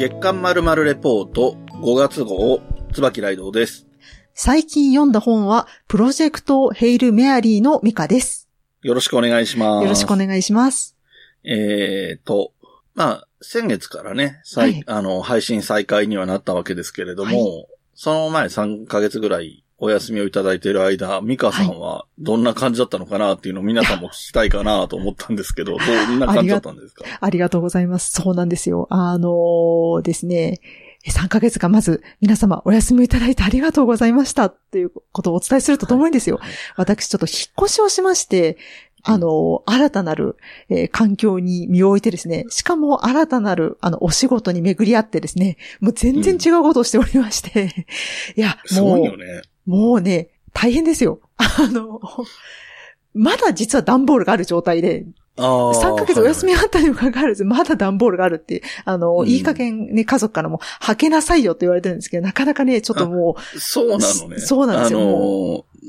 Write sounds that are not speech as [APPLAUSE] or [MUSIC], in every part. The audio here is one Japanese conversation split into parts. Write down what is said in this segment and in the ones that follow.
月刊まるまるレポート5月号、椿ライドウです。最近読んだ本は、プロジェクトヘイルメアリーのミカです。よろしくお願いします。よろしくお願いします。えーと、まあ、先月からね、再はいあの、配信再開にはなったわけですけれども、はいその前3ヶ月ぐらいお休みをいただいている間、ミカさんはどんな感じだったのかなっていうのを皆さんも聞きたいかなと思ったんですけど、どんな感じだったんですか？[LAUGHS] ありがとうございます。そうなんですよ。あのーですね、3ヶ月間まず皆様お休みいただいてありがとうございましたということをお伝えするとともにですよ。はい私ちょっと引っ越しをしまして、あの、新たなる、えー環境に身を置いてですね、しかも新たなる、あの、お仕事に巡り合ってですね、もう全然違うことをしておりまして、[LAUGHS] いや、すもうごいよね。もうね、大変ですよ。あの、まだ実は段ボールがある状態で、ああ。3ヶ月お休みはいあったにもかかわらず、まだ段ボールがあるって、あの、うんいい加減ね、家族からも、履けなさいよって言われてるんですけど、なかなかね、ちょっともはいそうなのね。そうなんですよあの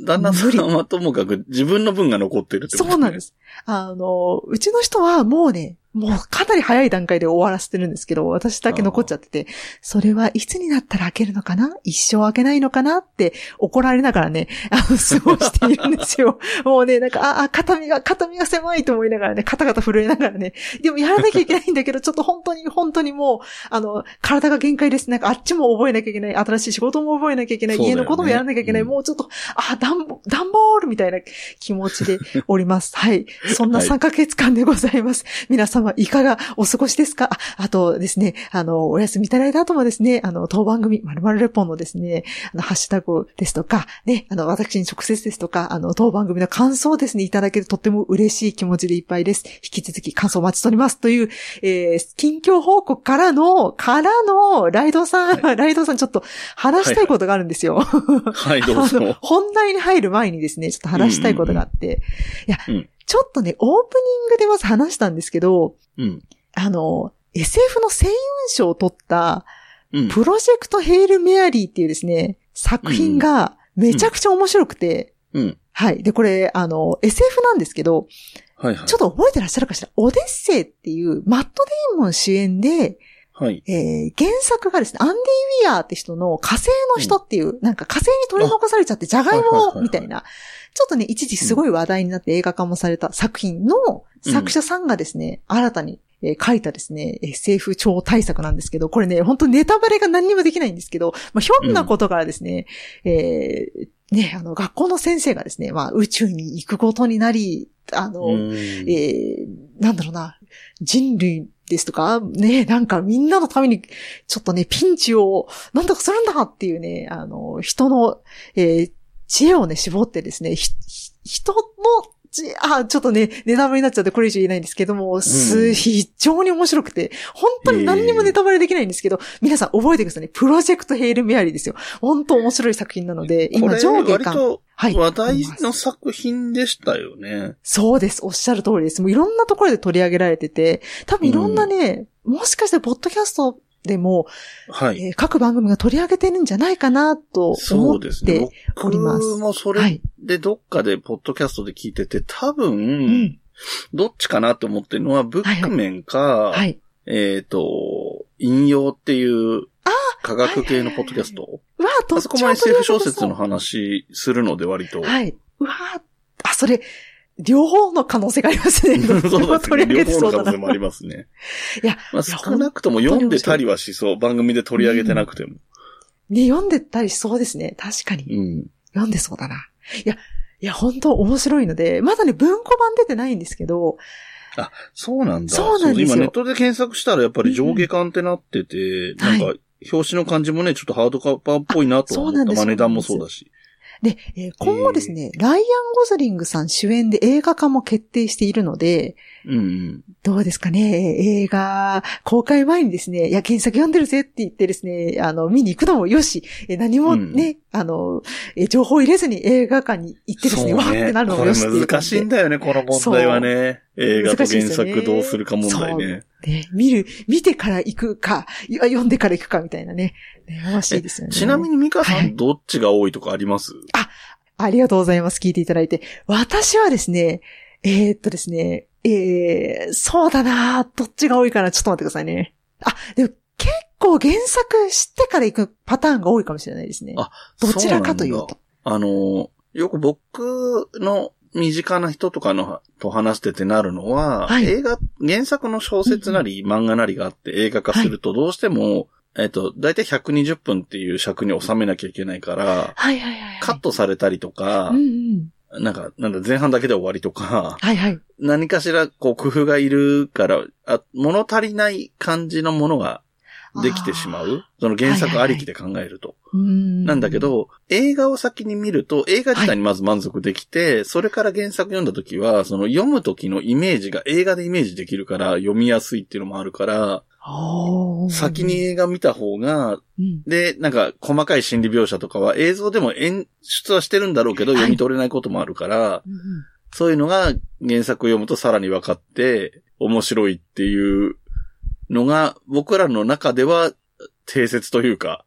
ー、旦那さんはともかく自分の分が残ってるっう、てこと、ね、そうなんで。す。あの、うちの人はもうね、もうかなり早い段階で終わらせてるんですけど、私だけ残っちゃってて、それはいつになったら開けるのかな？一生開けないのかな？って怒られながらね、あの、過ごしているんですよ。[LAUGHS] もうね、なんか、あ、あ、肩身が、肩身が狭いと思いながらね、肩肩震えながらね、でもやらなきゃいけないんだけど、[LAUGHS] ちょっと本当に、本当にもう、あの、体が限界です。なんかあっちも覚えなきゃいけない。新しい仕事も覚えなきゃいけない。ね家のこともやらなきゃいけない。うんもうちょっと、あ、段ボ、段ボールみたいな気持ちでおります。はい。そんなはい3ヶ月間でございます。皆様、いかがお過ごしですか？ああとですね、あの、お休みいただいた後もですね、あの、当番組、まるまるレポンのですね、あの、ハッシュタグですとか、ね、あの、私に直接ですとか、あの、当番組の感想をですね、いただけるとっても嬉しい気持ちでいっぱいです。引き続き感想お待ちしております。という、えー、近況報告からの、からの、ライドさん、[LAUGHS] ライドさんちょっと話したいことがあるんですよ。はい、どうあのぞ。本題に入る前にですね、ちょっと話したいことがあって、いや、うんちょっとね、オープニングでまず話したんですけど、うん。あの、SF の星雲賞を取った、うん。プロジェクトヘイルメアリーっていうですね、作品がめちゃくちゃ面白くて、うん。はい。で、これ、あの、SF なんですけど、はいはい。ちょっと覚えてらっしゃるかしら？オデッセイっていう、マット・デイモン主演で、はい。えー原作がですね、アンディ・ウィアーって人の火星の人っていう、なんか火星に取り残されちゃって、ジャガイはいはいはいはいモみたいな、ちょっとね、一時すごい話題になって映画化もされた作品の作者さんがですね、新たに、えー書いたですね、SF 超大作なんですけど、これね、本当ネタバレが何にもできないんですけど、まあ、ひょんなことからですね、えーね、あの、学校の先生がですね、まあ、宇宙に行くことになり、あの、うん。えー、なんだろうな、人類ですとか、ね、なんかみんなのために、ちょっとね、ピンチを、なんとかするんだっていうね、あの、人の、えー知恵をね、絞ってですね、人の知恵、あ、ちょっとね、ネタバレになっちゃってこれ以上言えないんですけども、す、うん非常に面白くて、本当に何にもネタバレできないんですけど、皆さん覚えてくださいね。プロジェクトヘイルメアリーですよ。本当面白い作品なので、今上下巻。割とはい。話題の作品でしたよね。そうです。おっしゃる通りです。もういろんなところで取り上げられてて、多分いろんなね、もしかしてポッドキャストでも、はい。えー各番組が取り上げてるんじゃないかなとそ思っうですねて。おります僕もそれはい。でどっかでポッドキャストで聞いてて、多う分、ん。どっちかなって思ってるのは、ブックメンか、はい。えっ、と、引用っていう、科学系のポッドキャスト。うわあ、どっちあそこも SF 小説の話。話するので割と。はい。うわあ、あ、それ、両方の可能性がありますね。[LAUGHS] そう両方の可能性。もありますね。いや、まあ、少なくとも読んでたりはしそう。番組で取り上げてなくても。ね、読んでたりしそうですね。確かに。うん。読んでそうだな。いや、いや、本当面白いので、まだね、文庫版出てないんですけど、そうなんだ。そうなんですよ今ネットで検索したらやっぱり上下巻ってなってて、なんかは、表紙の感じもね、ちょっとハードカバーっぽいなとは思った。あそうなんですまあ値段もそうだし。で、えー今後ですね、ライアン・ゴズリングさん主演で映画化も決定しているので、うんうん。どうですかね映画、公開前にですね、いや、原作読んでるぜって言ってですね、あの、見に行くのもよし、え何もね、あの、え情報を入れずに映画館に行ってですね、わーってなるのもこれよしっていう感難。しいんだよね、この問題はね。映画と原作どうするか問題ね。ね、見る、見てから行くか、読んでから行くかみたいなね。ね、楽しいですよね。ちなみにミカさはいんどっちが多いとかあります？ありがとうございます。聞いていただいて。私はですね、えーっとですね、えー、そうだなどっちが多いかなちょっと待ってくださいね。あ、でも結構原作知ってから行くパターンが多いかもしれないですね。あどちらかというそう。あの、よく僕の身近な人とかのと話しててなるのは、はい映画、原作の小説なり漫画なりがあって映画化するとどうしても、えっと、だいたい120分っていう尺に収めなきゃいけないから、はいはいはいはい。カットされたりとかうん、うん。なんか、なんだ、前半だけで終わりとか、はいはい。何かしら、こう、工夫がいるから、あ、物足りない感じのものができてしまう。その原作ありきで考えると。うんなんだけ、ど、映画を先に見ると、映画自体にまず満足できて、それから原作読んだ時は、その読む時のイメージが映画でイメージできるから、読みやすいっていうのもあるから、先に、映画見た方が、うん。で、なんか細かい心理描写とかは映像でも演出はしてるんだろうけど、はい。読み取れないこともあるから、うんうん。そういうのが原作を読むとさらに分かって、面白いっていうのが、僕らの中では定説というか、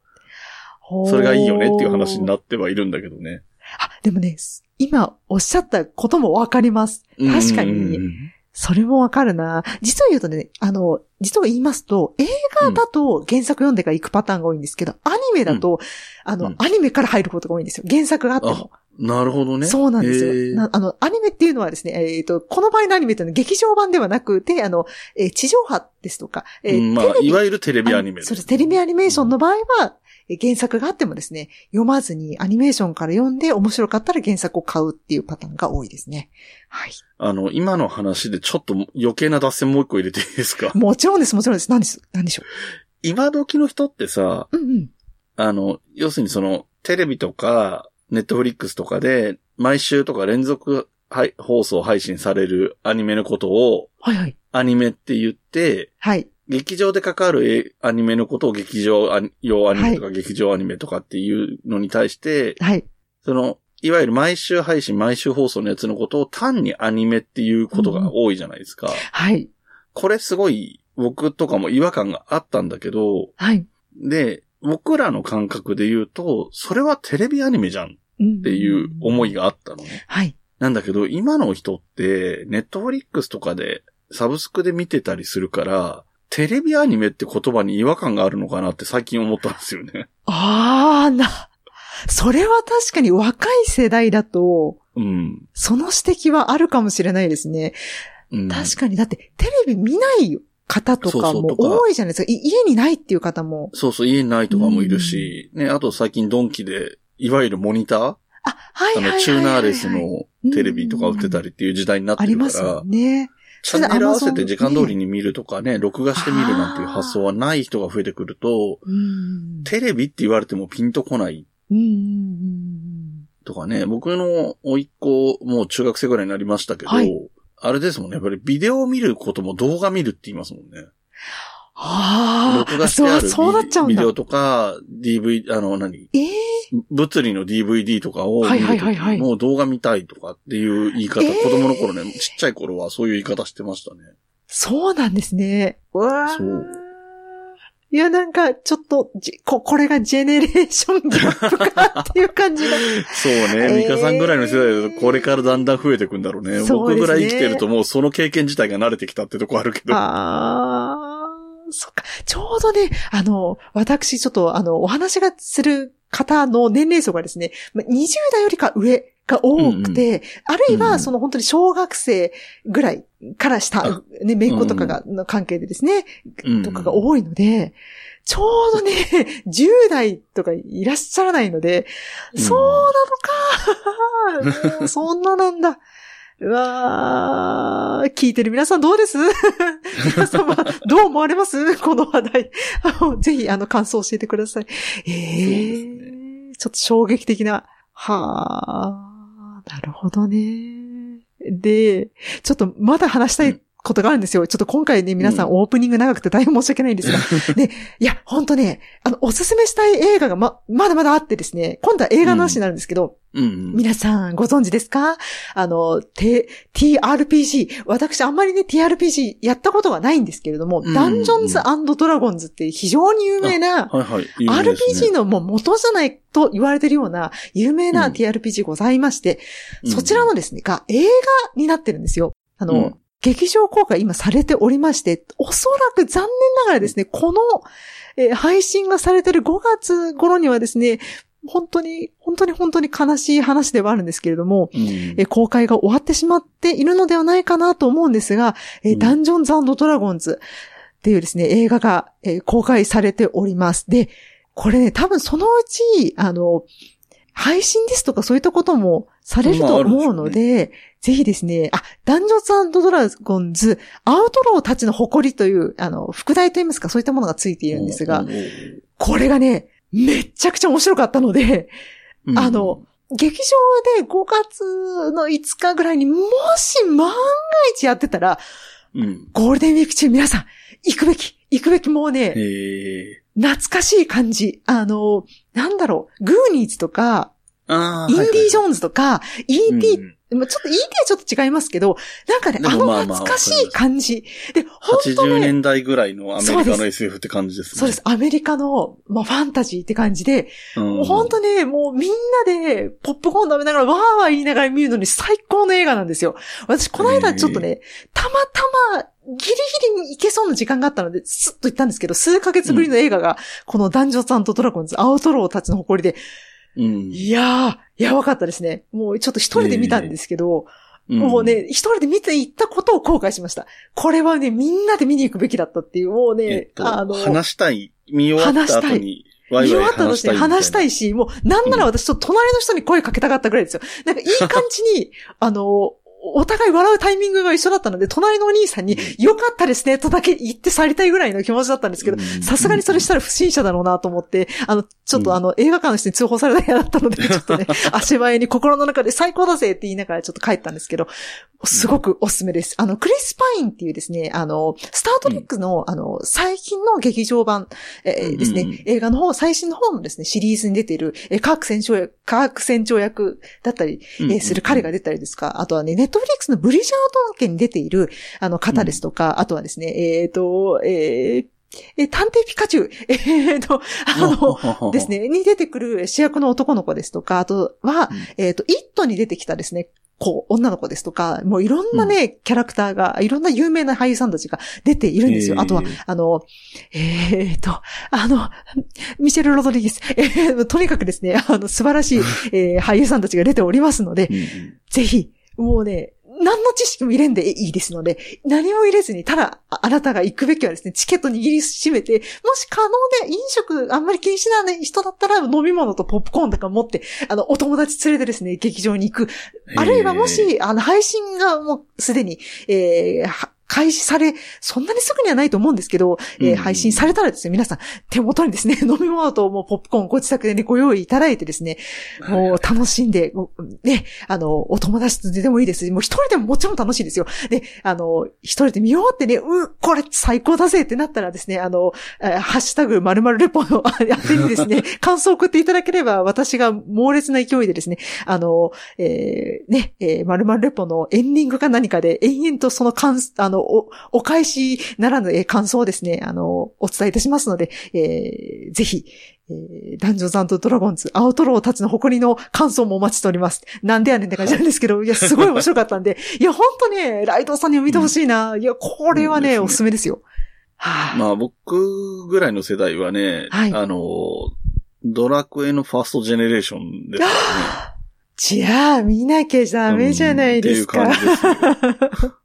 それがいいよねっていう話になってはいるんだけどね。あ、でもね、今おっしゃったこともわかります。確かうんに、うんそれもわかるな。実を言うとね、あの、実を言いますと、映画だと原作読んでから行くパターンが多いんですけど、アニメだと、あの、うんアニメから入ることが多いんですよ。原作があっても。なるほどね。そうなんですよ。なあの、アニメっていうのはですね、えっ、と、この場合のアニメというのは劇場版ではなくて、あの、えー地上波ですとか、えーうんまあ、いわゆるテレビアニメそうです。テレビアニメーションの場合は、え原作があってもですね、読まずにアニメーションから読んで面白かったら原作を買うっていうパターンが多いですね。はい。あの、今の話でちょっと余計な脱線もう一個入れていいですか？[LAUGHS] もちろんです、もちろんです。何です、何でしょ今時の人ってさ、う。うんうん。あの、要するにその、テレビとか、ネットフリックスとかで、毎週とか連続はい放送配信されるアニメのことを、はいはい。アニメって言って、はい。劇場で関わるえアニメのことを劇場用アニメとか劇場アニメとかっていうのに対して、はい。その、いわゆる毎週配信、毎週放送のやつのことを単にアニメっていうことが多いじゃないですか。はい。これすごい僕とかも違和感があったんだけど、はい。で、僕らの感覚で言うと、それはテレビアニメじゃんっっていう思いがあったのね。はい。なんだけど、今の人って、ネットフリックスとかで、サブスクで見てたりするから、テレビアニメって言葉に違和感があるのかなって最近思ったんですよね。あーな。それは確かに若い世代だと、うん。その指摘はあるかもしれないですね。うん、確かに、だってテレビ見ない方とかも多いじゃないですか。い家にないっていう方も。そうそう、家にないとかもいるし、ね、あと最近ドンキで、いわゆるモニター？あ、はいあの、はいはいはいはい。チューナーレスのテレビとか売ってたりっていう時代になってるかありますね。チャンネル合わせて時間通りに見るとかね、録画して見るなんていう発想はない人が増えてくると、うん。テレビって言われてもピンとこないうんうんうんとかね、僕の甥っ子、もう中学生ぐらいになりましたけど、はいあれですもんね、やっぱりビデオを見ることも動画見るって言いますもんね。ああ、そう、そうなっちゃうんだビデ。オとか、DV、あの、何？ええ物理の DVD とかを見るときはいはいはいはいもう動画見たいとかっていう言い方、えー？子供の頃ね、ちっちゃい頃はそういう言い方してましたね。そうなんですね。うわーそういや、なんか、ちょっと、じこ、これがジェネレーションギャップかっていう感じが。[LAUGHS] そうね。えーミカさんぐらいの世代だとこれからだんだん増えていくんだろうね。そうね僕ぐらい生きてるともうその経験自体が慣れてきたってとこあるけど。ああ、そっか。ちょうどね、あの、私、ちょっと、あの、お話がする方の年齢層がですね、ま20代よりか上が多くて、あるいは、その本当に小学生ぐらいからしたあ、ね、めいっ子とかが、の関係でですね、うんとかが多いので、ちょうどね、[LAUGHS] 10代とかいらっしゃらないので、うんそうなのか。[LAUGHS] もうそんななんだ。うわー、聞いてる皆さんどうです？[LAUGHS] 皆様、どう思われます？この話題。ぜひ、あの、感想を教えてください。ええそうですちょっと衝撃的な。はー、なるほどね。で、ちょっとまだ話したいことがあるんですよ。ちょっと今回ね、皆さんうんオープニング長くて大変申し訳ないんですが。[LAUGHS] で、いや、ほんとね、あの、おすすめしたい映画がま、まだまだあってですね、今度は映画の話になるんですけど、うんうん。皆さんご存知ですか？あの、T- TRPG。私あんまりね、TRPG やったことがないんですけれども、うんうんうんダンジョンズドラゴンズって非常に有名な、はいはい。有名ですね RPG のもう元じゃないと言われてるような有名なうん TRPG ございまして、うんそちらのですね、が映画になってるんですよ。あの、うん劇場公開今されておりまして、おそらく残念ながらですね、この、えー配信がされてる5月頃にはですね、本当に、本当に本当に悲しい話ではあるんですけれども、うん。えー公開が終わってしまっているのではないかなと思うんですが、えーうん。ダンジョンズドラゴンズっていうですね、映画が、えー公開されております。で、これね、多分そのうち、あの、配信ですとかそういったこともされると思うので、ぜひですね、あ、ダンジョンズドラゴンズ、アウトローたちの誇りという、あの、副題といいますか、そういったものがついているんですがう、んこれがね、めっちゃくちゃ面白かったので、うんあの、劇場で5月の5日ぐらいにもし万が一やってたら、うん。ゴールデンウィーク中皆さん、行くべき、行くべきもうね。懐かしい感じ。あの、なんだろう、グーニーズとか、ああ。インディ・ジョンーンズとか、E.T. まあちょっと E.T. はちょっと違いますけど、なんかね、あの懐かしい感じ。で、本当80ね、年代ぐらいのアメリカの SF って感じですね。そうです。アメリカの、まあ、ファンタジーって感じで、うん。本当ね、もうみんなでポップコーン食べながらわーわー言いながら見るのに最高の映画なんですよ。私、この間ちょっとね、たまたまギリギリに行けそうな時間があったので、スッと行ったんですけど、数ヶ月ぶりの映画が、このダンジョンズドラゴンズ、アウトローたちの誇りで、うん。いやー、やばかったですね。もうちょっと一人で見たんですけど、うんもうね、一人で見て行ったことを後悔しました。これはね、みんなで見に行くべきだったっていう、もうね、えっと、あの、話したい。見終わった後に、ワイワイ見終わったとして話したいしたいし、もう、なんなら私ちょっと隣の人に声かけたかったぐらいですよ。なんかいい感じに、[LAUGHS] あの、お互い笑うタイミングが一緒だったので、隣のお兄さんに、よかったですね、とだけ言って去りたいぐらいの気持ちだったんですけど、うん。さすがにそれしたら不審者だろうなと思って、あの、ちょっうん。とあの、映画館の人に通報された部屋だったので、[LAUGHS] ちょっとね、足早に心の中で最高だぜって言いながらちょっと帰ったんですけど、すごくおすすめです。あの、クリス・パインっていうですね、あの、スタートリックの、あの、最近の劇場版、えーですね、うん。映画の方、最新の方のですね、シリーズに出ている、えー、科学船長役、科学船長役だったり、うんえーする彼が出たりですか、あとはね、ネットフリックスのブリジャートン家に出ている、あの方ですとか、あとはですね、えっ、と、えーえー探偵ピカチュウ、[LAUGHS] えっ、と、あの、です。ね、に出てくる主役の男の子ですとか、あとは、うん。えっ、と、イットに出てきたですね、子、女の子ですとか、もういろんなね、キャラクターが、いろんな有名な俳優さんたちが出ているんですよ。へー。あとは、あの、えっ、と、あの、ミシェル・ロドリゲス、えーとにかくですね、あの、素晴らしい、[LAUGHS] えー俳優さんたちが出ておりますので、うんうん。ぜひ、もうね、何の知識も入れんでいいですので、何も入れずに、ただ、ああなたが行くべきはですね、チケット握りしめて、もし可能で飲食あんまり気にしない人だったら飲み物とポップコーンとか持って、あの、お友達連れてですね、劇場に行く。あるいはもし、あの、配信がもうすでに、えーは開始され、そんなにすぐにはないと思うんですけど、えーうん配信されたらですね、皆さん手元にですね、[LAUGHS] 飲み物ともうポップコーンご自宅でね、ご用意いただいてですね、もう楽しんで、ごね、あの、お友達とでもいいですし、もう一人でももちろん楽しいですよ。で、あの、一人で見終わってね、う、これ最高だぜってなったらですね、あの、えーハッシュタグ〇〇レポの [LAUGHS] あ宛てにですね、[LAUGHS] 感想を送っていただければ、私が猛烈な勢いでですね、あの、えーね、えー、〇〇レポのエンディングか何かで延々とその感、あの、お、お返しならぬ、えー感想をですね、あの、お伝えいたしますので、えーぜひ、えーダンジョンズドラゴンズ、アウトローたちの誇りの感想もお待ちしております。なんでやねんって感じなんですけど、[LAUGHS] いや、すごい面白かったんで、いや、ほんとね、ライドウさんにも見てほしいな。いや、これはね、ねおすすめですよ。はあ、まあ僕ぐらいの世代はね、はいあの、ドラクエのファーストジェネレーションですね。[GASPS] じゃあ、見なきゃダメじゃないですか。うんっていう感じですよ [LAUGHS]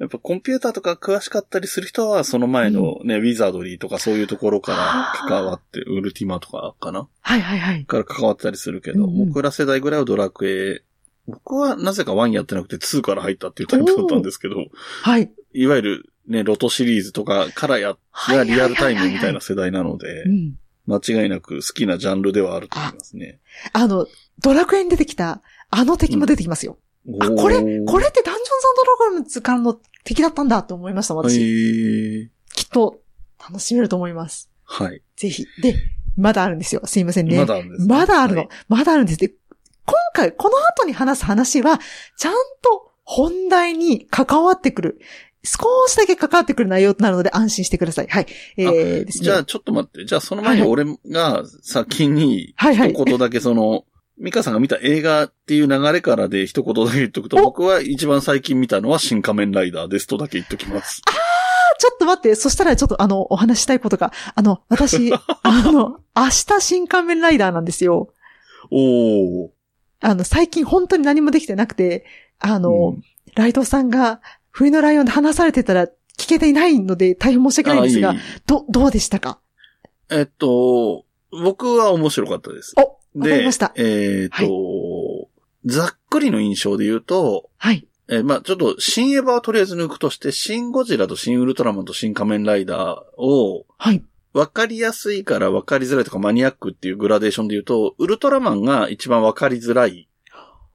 やっぱコンピューターとか詳しかったりする人は、その前のね、ウィザードリーとかそういうところから関わって、ウルティマとかかな？はいはいはい。から関わったりするけど、うんうん僕ら世代ぐらいはドラクエ、僕はなぜか1やってなくて2から入ったっていうタイプだったんですけど、はい。いわゆるね、ロトシリーズとかからや、がリアルタイムみたいな世代なのでう、ん。間違いなく好きなジャンルではあると思いますね。あの、ドラクエに出てきた、あの敵も出てきますよ。あ、これ、これってダンジョンズドラゴンズからの敵だったんだと思いました、へ私。ーきっと、楽しめると思います。はい。ぜひ。で、まだあるんですよ。すいませんね。まだあるんですねまだあるの。はいまだあるんです。で、今回、この後に話す話は、ちゃんと本題に関わってくる。少しだけ関わってくる内容となるので安心してください。はい。えーですね。じゃあちょっと待って。じゃあその前にはい俺が先にはいはい一言だけその、ミカさんが見た映画っていう流れからで一言だけ言っとくと、お僕は一番最近見たのは新仮面ライダーですとだけ言っときます。ちょっと待って、そしたらちょっとあの、お話したいことが、あの、私、[LAUGHS] あの、明日新仮面ライダーなんですよ。おー。あの、最近本当に何もできてなくて、あの、うんライドさんが冬のライオンで話されてたら聞けていないので大変申し訳ないんですがあいい、ど、どうでしたか？えっと、僕は面白かったです。お、でました。えっと、ざっくりの印象で言うと、はい。えーまあちょっと、新エヴァはとりあえず抜くとして、新ゴジラと新ウルトラマンと新仮面ライダーを、はい。わかりやすいからわかりづらいとかマニアックっていうグラデーションで言うと、ウルトラマンが一番わかりづらい、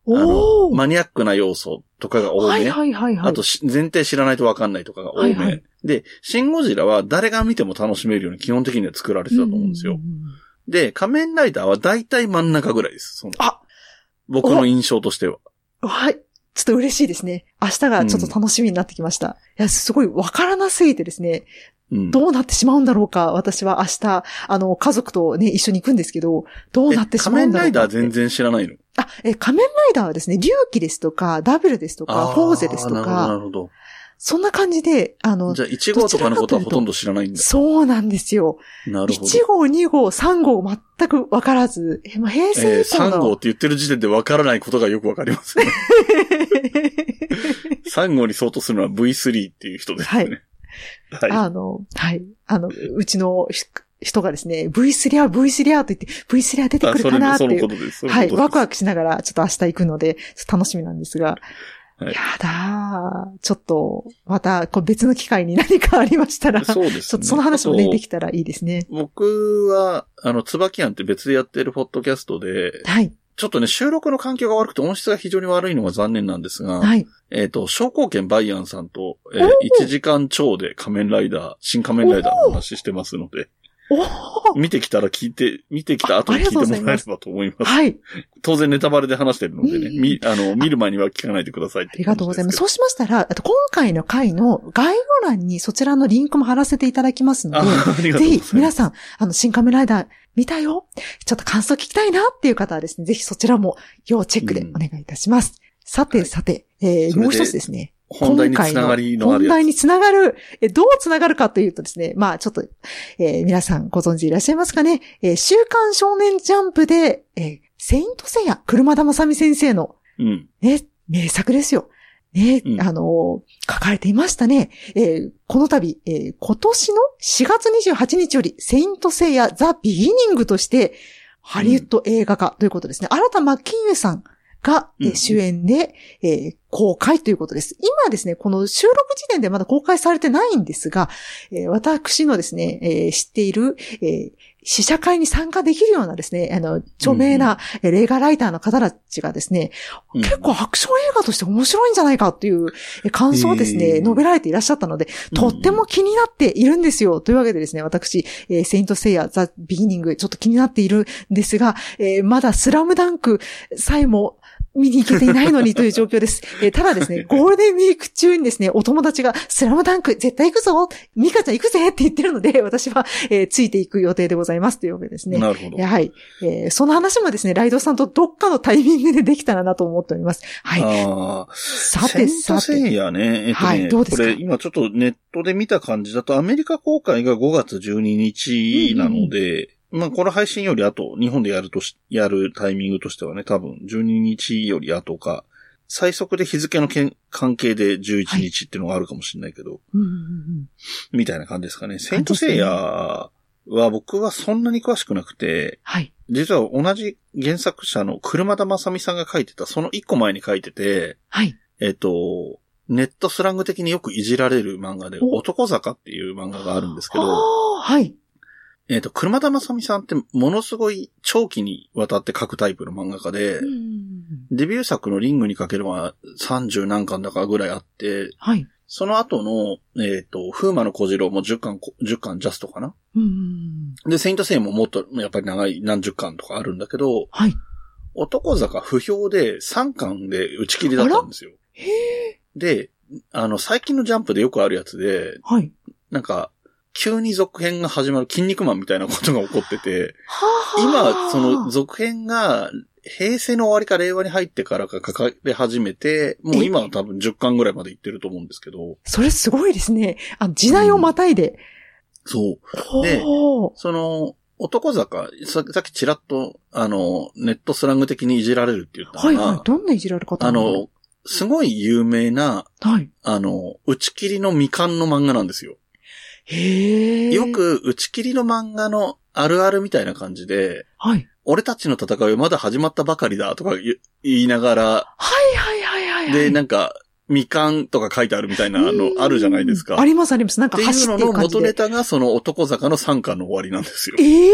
おー。マニアックな要素とかが多め。はいはいはいはい。あとし、前提知らないとわかんないとかが多め。はいはいで、シンゴジラは誰が見ても楽しめるように基本的には作られてたと思うんですよ。うううんで、仮面ライダーは大体真ん中ぐらいです。あ僕の印象としては。はい。ちょっと嬉しいですね。明日がちょっと楽しみになってきました。いや、すごいわからなすぎてですね、うん。どうなってしまうんだろうか。私は明日、あの、家族とね、一緒に行くんですけど、どうなってしまうんだろうか。仮面ライダー全然知らないの？あ、え、仮面ライダーはですね、龍騎ですとか、ダブルですとか、フォーゼですとあなるほど、なか、るほど。そんな感じで、あのじ、ゃあ、1号とかのことはほとんど知らないんだ。そうなんですよ。なるほど。1号、2号、3号全くわからず、え、まあ、平えー、成以降3号っの、て言ってる時点でわからないことがよくわかりますね。[LAUGHS] 3号に相当するのは V3 っていう人ですね。はい。あの、はい。あの、うちのひ人がですね、V3 は V3 はと言って、V3 は出てくるかなっていう。はい。ワクワクしながら、ちょっと明日行くので、楽しみなんですが。はいやだー。ちょっと、また、こう別の機会に何かありましたら、ちょそうですね。っとその話もね、できたらいいですね。僕は、あの、椿庵って別でやってるポッドキャストで、はい。ちょっとね、収録の環境が悪くて音質が非常に悪いのが残念なんですが、はい。えっ、と、商工券バイアンさんと、えーおー1時間超で仮面ライダー、新仮面ライダーの話してますので、見てきたら聞いて、見てきた後に聞いてもらえればと思います。はい。当然ネタバレで話してるのでね、うんみ、あの、見る前には聞かないでくださいありがとうございます。感そうしましたら、あと今回の回の概要欄にそちらのリンクも貼らせていただきますので、ぜ。ひ皆さん、あの、新仮面ライダー見たよちょっと感想聞きたいなっていう方はですね、ぜひそちらも要チェックでお願いいたします。さてさて、えー、それでもう一つですね。本題につながりのある。本題につながる、え、どうつながるかというとですね、まあちょっと、えー皆さんご存知いらっしゃいますかね。えー週刊少年ジャンプで、えーセイントセイヤ、車田正美先生の、うん。ね、名作ですよ。ね、うんあのー書かれていましたね。えーこの度、えー今年の4月28日より、セイントセイヤザ・ビギニングとして、ハリウッド映画化ということですね。新田真剣佑さんが、え主演で、えー公開ということです。今ですね、この収録時点でまだ公開されてないんですが、えー私のですね、えー知っている、えー試写会に参加できるようなですね、あの、著名な、えー映画ライターの方たちがですね、うん結構アクション映画として面白いんじゃないかっていうえ感想をですね、へー述べられていらっしゃったので、とっても気になっているんですよ。というわけでですね、私、えーセイントセイヤザ・ビギニング、ちょっと気になっているんですが、えーまだスラムダンクさえも見に行けていないのにという状況です。[LAUGHS] えーただですね、ゴールデンウィーク中にですね、お友達がスラムダンク絶対行くぞミカちゃん行くぜって言ってるので、私は、えーついていく予定でございますというわけですね。なるほど。やはい。えーその話もですね、ライドさんとどっかのタイミングでできたらなと思っております。はい。ああ。さてさて。セイヤね。えっとね、はいどうですか？これ今ちょっとネットで見た感じだとアメリカ公開が5月12日なので、まあこの配信より後、日本でやるとし、やるタイミングとしてはね、多分12日より後か、最速で日付のけん関係で11日っていうのがあるかもしれないけど、うんうんうんみたいな感じですかね。セイントセイヤは僕はそんなに詳しくなくて、はい。実は同じ原作者の車田正美さんが書いてた、その一個前に書いてて、はい。えっ、と、ネットスラング的によくいじられる漫画で、お男坂っていう漫画があるんですけど、はい。えっ、と、車田正美さんってものすごい長期にわたって書くタイプの漫画家で、うんデビュー作のリングにかけるは30何巻だかぐらいあって、はい。その後の、えっ、と、風魔の小次郎も10巻、10巻ジャストかな？うんで、セイントセイヤももっと、やっぱり長い何十巻とかあるんだけど、はい。男坂不評で3巻で打ち切りだったんですよ。へえ。で、あの、最近のジャンプでよくあるやつで、はい。なんか、急に続編が始まる筋肉マンみたいなことが起こってて、はあ。今、その続編が平成の終わりか令和に入ってからか書かれ始めて、もう今は多分10巻ぐらいまでいってると思うんですけど。それすごいですね。あ時代をまたいで。そう。でほうその、男坂、ささっきちらっと、あの、ネットスラング的にいじられるって言ったのが、はいはい。どんないじられ方あの、すごい有名な、はい。あの、打ち切りの未完の漫画なんですよ。へえ。よ。く打ち切りの漫画のあるあるみたいな感じで、はい。俺たちの戦いはまだ始まったばかりだとか言言いながら、はいはいはいはいはい。で、なんか、未完とか書いてあるみたいなのあるじゃないですか。ありますあります。なんかっていうの走ってる感じで。の元ネタがその男坂の3巻の終わりなんですよ。ええ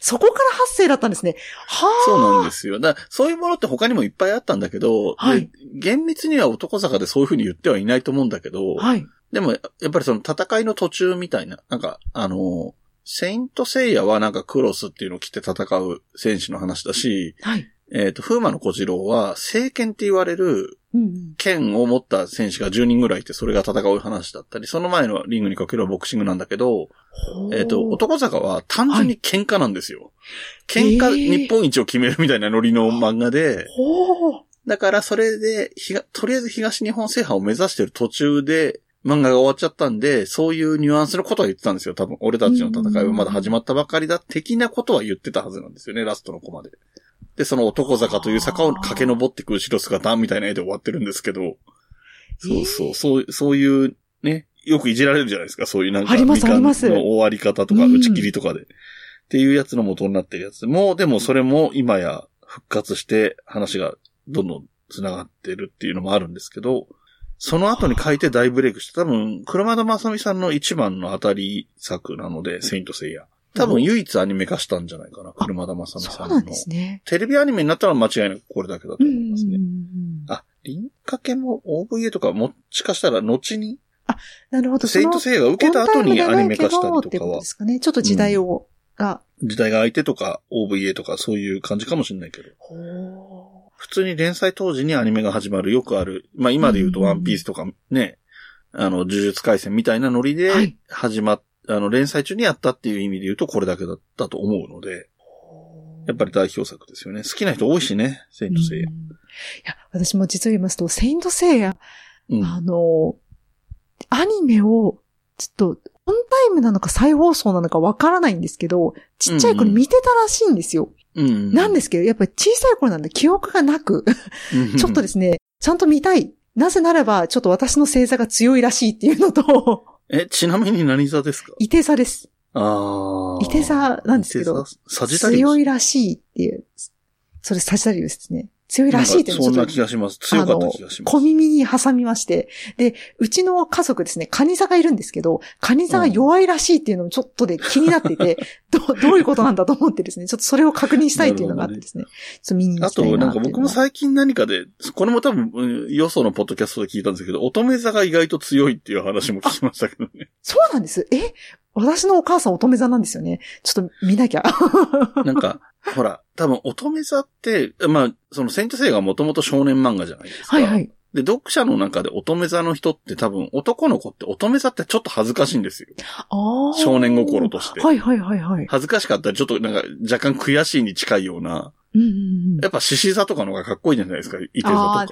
そこから発生だったんですね。はあ。そうなんですよ。だそういうものって他にもいっぱいあったんだけど、はいで厳密には男坂でそういう風に言ってはいないと思うんだけど、はい。でもやっぱりその戦いの途中みたいな、なんか、あの、セイントセイヤはなんかクロスっていうのを着て戦う戦士の話だし、はい。えっ、と、風魔の小次郎は聖剣って言われる。剣を持った戦士が10人ぐらいいて、それが戦う話だったり、その前のリングにかけるはボクシングなんだけど、えっ、と、男坂は単純に喧嘩なんですよ。喧嘩、へー日本一を決めるみたいなノリの漫画で。だからそれで、とりあえず東日本制覇を目指してる途中で、漫画が終わっちゃったんで、そういうニュアンスのことは言ってたんですよ。多分、俺たちの戦いはまだ始まったばかりだ、的なことは言ってたはずなんですよね、ラストのコマで。で、その男坂という坂を駆け上ってく後ろ姿みたいな絵で終わってるんですけど、そうそう、そう、そういう、ね、よくいじられるじゃないですか、そういうなんか、ありますあります。の終わり方とか、うん。打ち切りとかで。っていうやつの元になってるやつ。も、でもそれも今や復活して話がどんどん繋がってるっていうのもあるんですけど、その後に書いて大ブレイクして、多分、車田正美さんの一番の当たり作なので、セイントセイヤ。多分唯一アニメ化したんじゃないかな、車田正美さんの。そうなんですね。テレビアニメになったら間違いなくこれだけだとうん思いますね。うんうんうん。あ、リンカケも OVA とかもしかしたら後に、なるほど。セイントセイヤが受けた後にアニメ化したりととかはで、すかね。ちょっと時代を、が。時代が空いてとか OVA とかそういう感じかもしれないけど。ほう。普通に連載当時にアニメが始まるよくある。まあ今で言うとうんワンピースとかね、あの、呪術回戦みたいなノリではい始まっ、あの、連載中にやったっていう意味で言うとこれだけだったと思うので、やっぱり代表作ですよね。好きな人多いしね、セイントセイヤうん。いや、私も実を言いますと、セイントセイヤ、うん。あの、アニメを、ちょっと、オンタイムなのか再放送なのかわからないんですけど、ちっちゃい頃見てたらしいんですよ。うん。なんですけど、やっぱり小さい頃なんで記憶がなく、[LAUGHS] ちょっとですね、ちゃんと見たい。なぜならば、ちょっと私の星座が強いらしいっていうのと、え、ちなみに何座ですか？いて座です。ああ。いて座なんですけどサジタリウス強いらしいっていう。それサジタリウスですね。強いらしいってそんな気がします。強かった気がします。小耳に挟みまして。で、うちの家族ですね、カニ座がいるんですけど、カニ座が弱いらしいっていうのもちょっとで気になっていて、どう、[LAUGHS] どういうことなんだと思ってですね、ちょっとそれを確認したいっていうのがあってですね。ちょっと見に行あと、きたいななんか僕もさ、最近何かで、これも多分、うんよそのポッドキャストで聞いたんですけど、乙女座が意外と強いっていう話も聞きましたけどね。そうなんです。え私のお母さん乙女座なんですよね。ちょっと見なきゃ。[LAUGHS] なんか、ほら、多分乙女座って、まあ、そのセイントセイヤがもともと少年漫画じゃないですか。はいはい。で、読者の中で乙女座の人って多分、男の子って乙女座ってちょっと恥ずかしいんですよ。少年心としてはいはいはいはい。恥ずかしかったり、ちょっとなんか若干悔しいに近いような、うんうんうんやっぱ獅子座とかの方がかっこいいじゃないですか、いて座とか。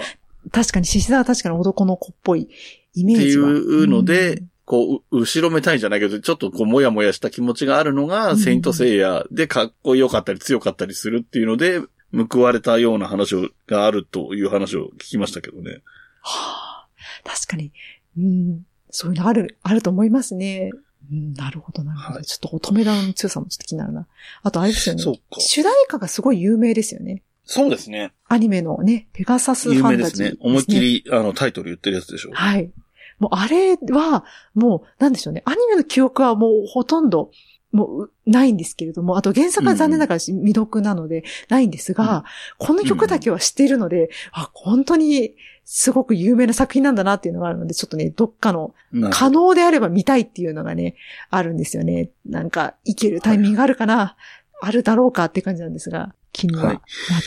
確かに、獅子座は確かに男の子っぽいイメっていージは。うので、うんこう、う後ろめたいじゃないけど、ちょっとこう、もやもやした気持ちがあるのが、うんセイントセイヤでかっこよかったり強かったりするっていうので、報われたような話をがあるという話を聞きましたけどね。はあ、確かに、うん、そういうのある、あると思いますね。うん、なるほど、なるほど。はいちょっと乙女座の強さもちょっと気になるな。あとあれですよね。そうか。主題歌がすごい有名ですよね。そうですね。アニメのね、ペガサスフ有ァンタジー名ですね。思いっき。り、あの、タイトル言ってるやつでしょ。はい。もうあれは、もう、なんでしょうね。アニメの記憶はもうほとんど、もう、ないんですけれども、あと原作は残念ながら未読なので、ないんですが、この曲だけは知っているので、あ、本当に、すごく有名な作品なんだなっていうのがあるので、ちょっとね、どっかの、可能であれば見たいっていうのがね、あるんですよね。なんか、行けるタイミングがあるかな、あるだろうかって感じなんですが、気にははないっ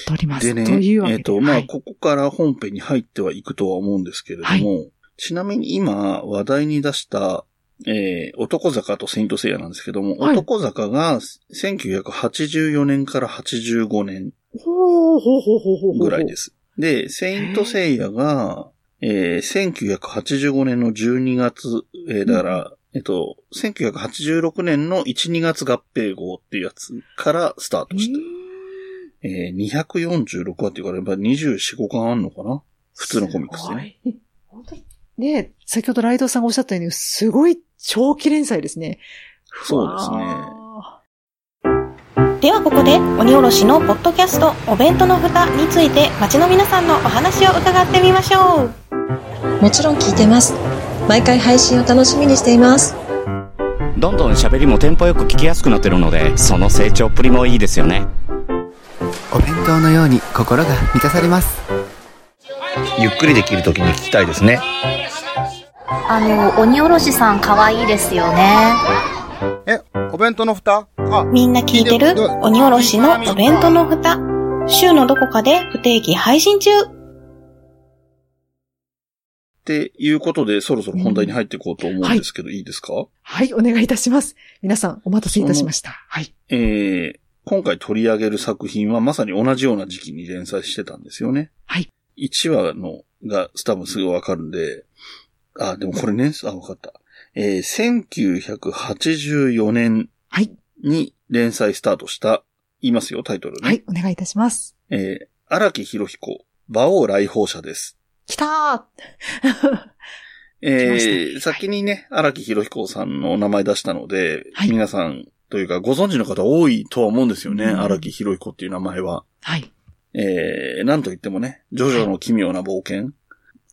ております。でね、というわけで。えっ、と、まあ、はいここから本編に入ってはいくとは思うんですけれども、ちなみに今話題に出した、えー、男坂とセイントセイヤなんですけども、はい男坂が1984年から85年。ぐらいです。で、セイントセイヤが、えー、1985年の12月、えー、だから、えっと、1986年の1、2月合併号っていうやつからスタートして、えー、246話っていうから、やっぱ24、5巻あんのかな？普通のコミックス。ね。本当にね先ほどライドさんがおっしゃったように、すごい長期連載ですね。そうですねわではここで鬼おろしのポッドキャストお弁当の蓋について街の皆さんのお話を伺ってみましょうもちろん聞いてます。毎回配信を楽しみにしています。どんどん喋りもテンポよく聞きやすくなってるのでその成長っぷりもいいですよねお弁当のように心が満たされますゆっくりできるときに聞きたいですね。あの、鬼おろしさん可愛いですよね。えお弁当の蓋？あみんな聞いてる？鬼おろしのお弁当の蓋週のどこかで不定期配信中っていうことで、そろそろ本題に入っていこうと思うんですけど、い、いですか？はい、お願いいたします。皆さん、お待たせいたしました。はい。えー、今回取り上げる作品はまさに同じような時期に連載してたんですよね。はい。1話のが多分すぐわかるんで、あ、でもこれね、あ、わかった。えー、1984年はい。に連載スタートした、言いますよ、タイトルね。はい、お願いいたします。えー、荒木博彦、馬王来訪者です。来たー [LAUGHS] えー、した先にね、荒木博彦さんのお名前出したので、はい皆さんというかご存知の方多いとは思うんですよね、うん荒木博彦っていう名前は。はい。えー、なんと言ってもね、ジョジョの奇妙な冒険。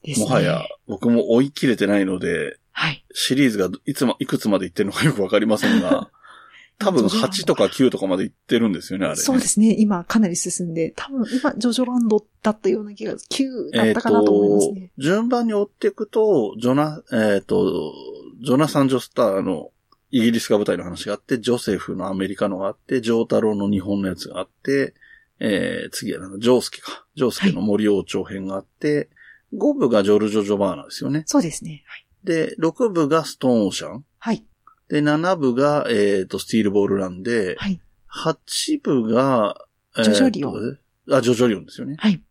ですねもはや、僕も追い切れてないので、はい。シリーズがいつも、いくつまで行ってるのかよくわかりませんが、[LAUGHS] 多分ジョジョランド8とか9とかまで行ってるんですよね、あれ、ね。そうですね。今、かなり進んで、多分、今、ジョジョランドだったような気が、9だえっ、ったかなと思いますね。順番に追っていくと、ジョナ、えっ、と、ジョナサン・ジョスターのイギリスが舞台の話があって、ジョセフのアメリカのがあって、ジョータロの日本のやつがあって、えー、次はなんだジョースケか。ジョースケの森王朝編があって、5部がジョルジョ・ジョバーナですよね。そうですね。はい。で、6部がストーンオーシャン。はい。で、7部が、えっ、と、スティールボールランで、はい。8部が、えーとジョジョリオン。あ、ジョジョリオンですよね。はい。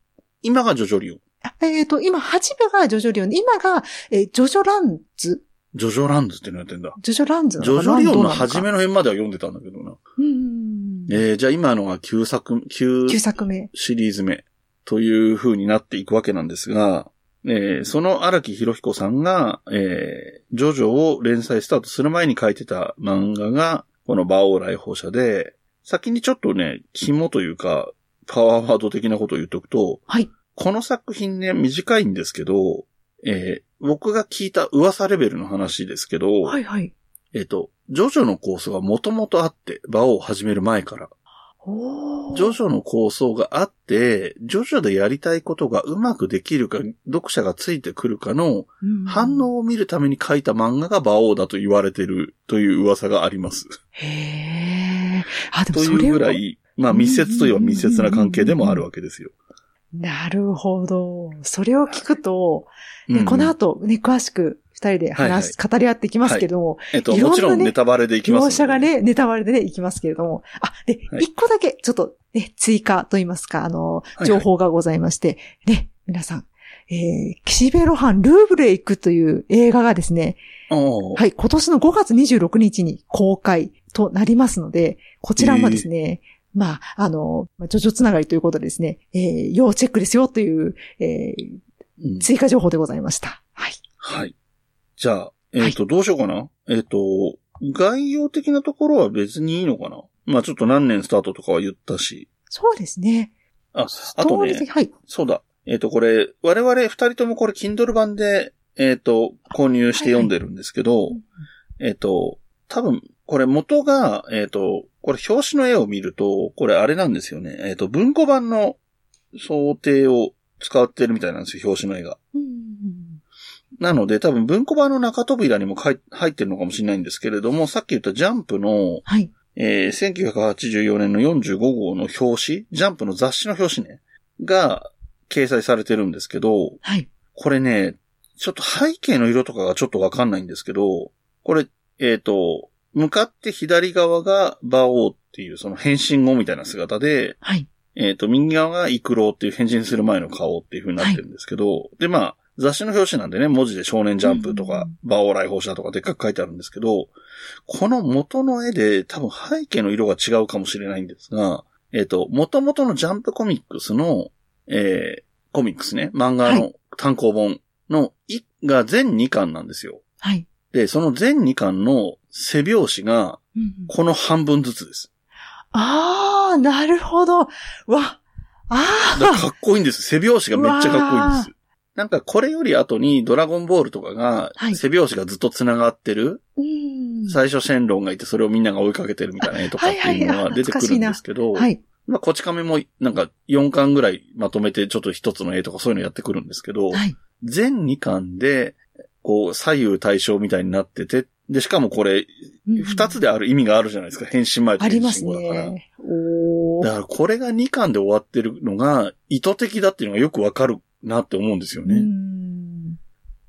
今がジョジョリオン。あえっ、と、今、8部がジョジョリオンで、今が、えージョジョランズジョジョランズってのやってんだ？ジョジョランズなジョジョリオンの初めの辺までは読んでたんだけどな。うん。えー、じゃあ今のが9作、9 9作目。シリーズ目という風になっていくわけなんですが、えーその荒木博彦さんが、えージョジョを連載スタートする前に書いてた漫画が、この馬王来訪者で、先にちょっとね、肝というか、パワーワード的なことを言っとくと、はい。この作品ね、短いんですけど、えー僕が聞いた噂レベルの話ですけど、はいはい。えっ、と、ジョジョの構想がもともとあって、馬王を始める前から。ジョジョの構想があって、ジョジョでやりたいことがうまくできるか、読者がついてくるかのうん反応を見るために書いた漫画が馬王だと言われてるという噂があります。へえ。あ、でもとそれはいうぐらい、まあ密接といえば密接な関係でもあるわけですよ。なるほど。それを聞くと、ねうんこの後、ね、詳しく二人で話し、語り合っていきますけれども、えっと、いろんなねもちろんネタバレでいきますので。描写がね、ネタバレでね、いきますけれども。あ、で、はい一個だけ、ちょっと、ね、追加といいますか、あのいは、い。情報がございまして、ね、皆さん、えー、岸辺露伴ルーブルへ行くという映画がですね、はい、今年の5月26日に公開となりますので、こちらもですね、まあ、あの、まあジョジョつながりということでですね、えー、要チェックですよという、えー、うん。追加情報でございました。はい。はい。じゃあ、えっ、と、どうしようかな？えっ、と、概要的なところは別にいいのかな？まあちょっと何年スタートとかは言ったし。そうですね。あ、あとねはい。そうだ。えっ、と、これ、我々二人ともこれ、Kindle 版で、えっ、と、購入して読んでるんですけど、えっ、と、多分、これ元が、えっ、と、これ表紙の絵を見ると、これあれなんですよね。えっ、と、文庫版の想定を使ってるみたいなんですよ、表紙の絵が。うんなので、多分文庫版の中扉にも入ってるのかもしれないんですけれども、さっき言ったジャンプの、はい。えー1984年の45号の表紙、ジャンプの雑誌の表紙ね、が掲載されてるんですけど、はい。これね、ちょっと背景の色とかがちょっとわかんないんですけど、これ、えっ、と、向かって左側が馬王っていうその変身後みたいな姿で、はい。えっ、と、右側がイクロウっていう変身する前の顔っていう風になってるんですけど、で、まあ、雑誌の表紙なんでね、文字で少年ジャンプとか、馬王来訪者とかでっかく書いてあるんですけど、この元の絵で多分背景の色が違うかもしれないんですが、えっ、と、元々のジャンプコミックスの、えー、コミックスね、漫画はの単行本の1が全2巻なんですよ。はい。で、その全2巻の背表紙が、うんうんこの半分ずつです。ああ、なるほど。わ、ああ、だからかっこいいんです。背表紙がめっちゃかっこいいんです。なんかこれより後にドラゴンボールとかがはい、背表紙がずっと繋がってる、うん。最初シェンロンがいてそれをみんなが追いかけてるみたいな絵とかっていうのはいはいあが出てくるんですけど、はい。まあ、こち亀もなんか4巻ぐらいまとめてちょっと一つの絵とかそういうのやってくるんですけど、はい。全2巻で、こう、左右対称みたいになってて、で、しかもこれ、二つである意味があるじゃないですか。変身前と変身あります後だから。ね。おーだからこれが2巻で終わってるのが意図的だっていうのがよくわかるなって思うんですようね。ん。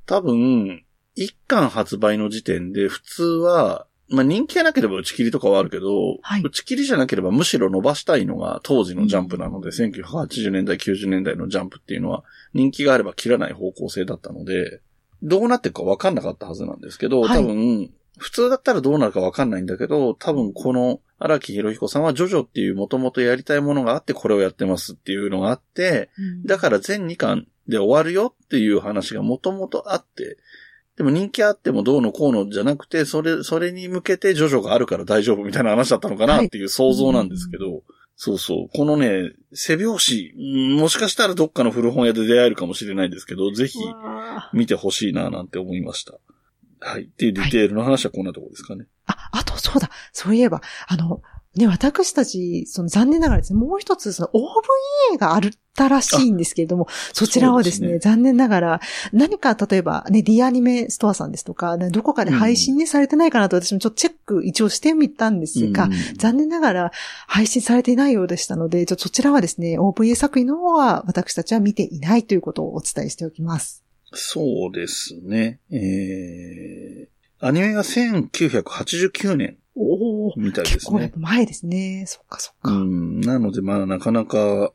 多分、1巻発売の時点で普通は、まあ人気がなければ打ち切りとかはあるけど、はい打ち切りじゃなければむしろ伸ばしたいのが当時のジャンプなので、1980年代、90年代のジャンプっていうのは人気があれば切らない方向性だったので、どうなっていくか分かんなかったはずなんですけど、はい多分、普通だったらどうなるか分かんないんだけど、多分この荒木博彦さんはジョジョっていうもともとやりたいものがあってこれをやってますっていうのがあって、だから全2巻で終わるよっていう話がもともとあって、でも人気あってもどうのこうのじゃなくて、それ、それに向けてジョジョがあるから大丈夫みたいな話だったのかなっていう想像なんですけど、そうそう。このね、背表紙、うんもしかしたらどっかの古本屋で出会えるかもしれないんですけど、ぜひ見てほしいななんて思いました。はい。っていうディテールの話はこんなところですかね。あ、あとそうだ。そういえば、あの、ね、私たち、その残念ながらですね、もう一つ、その OVA があったらしいんですけれども、そちらをですね、す残念ながら、何か例えばね、D アニメストアさんですとか、ねどこかで配信ね、されてないかなと私もちょっとチェック一応してみたんですが、うん残念ながら配信されていないようでしたので、ちょそちらはですね、OVA 作品の方は私たちは見ていないということをお伝えしておきます。そうですね。えー、アニメが1989年おお、みたいですね結構前ですね。そっかそっか。うん。なので、まあ、なかなか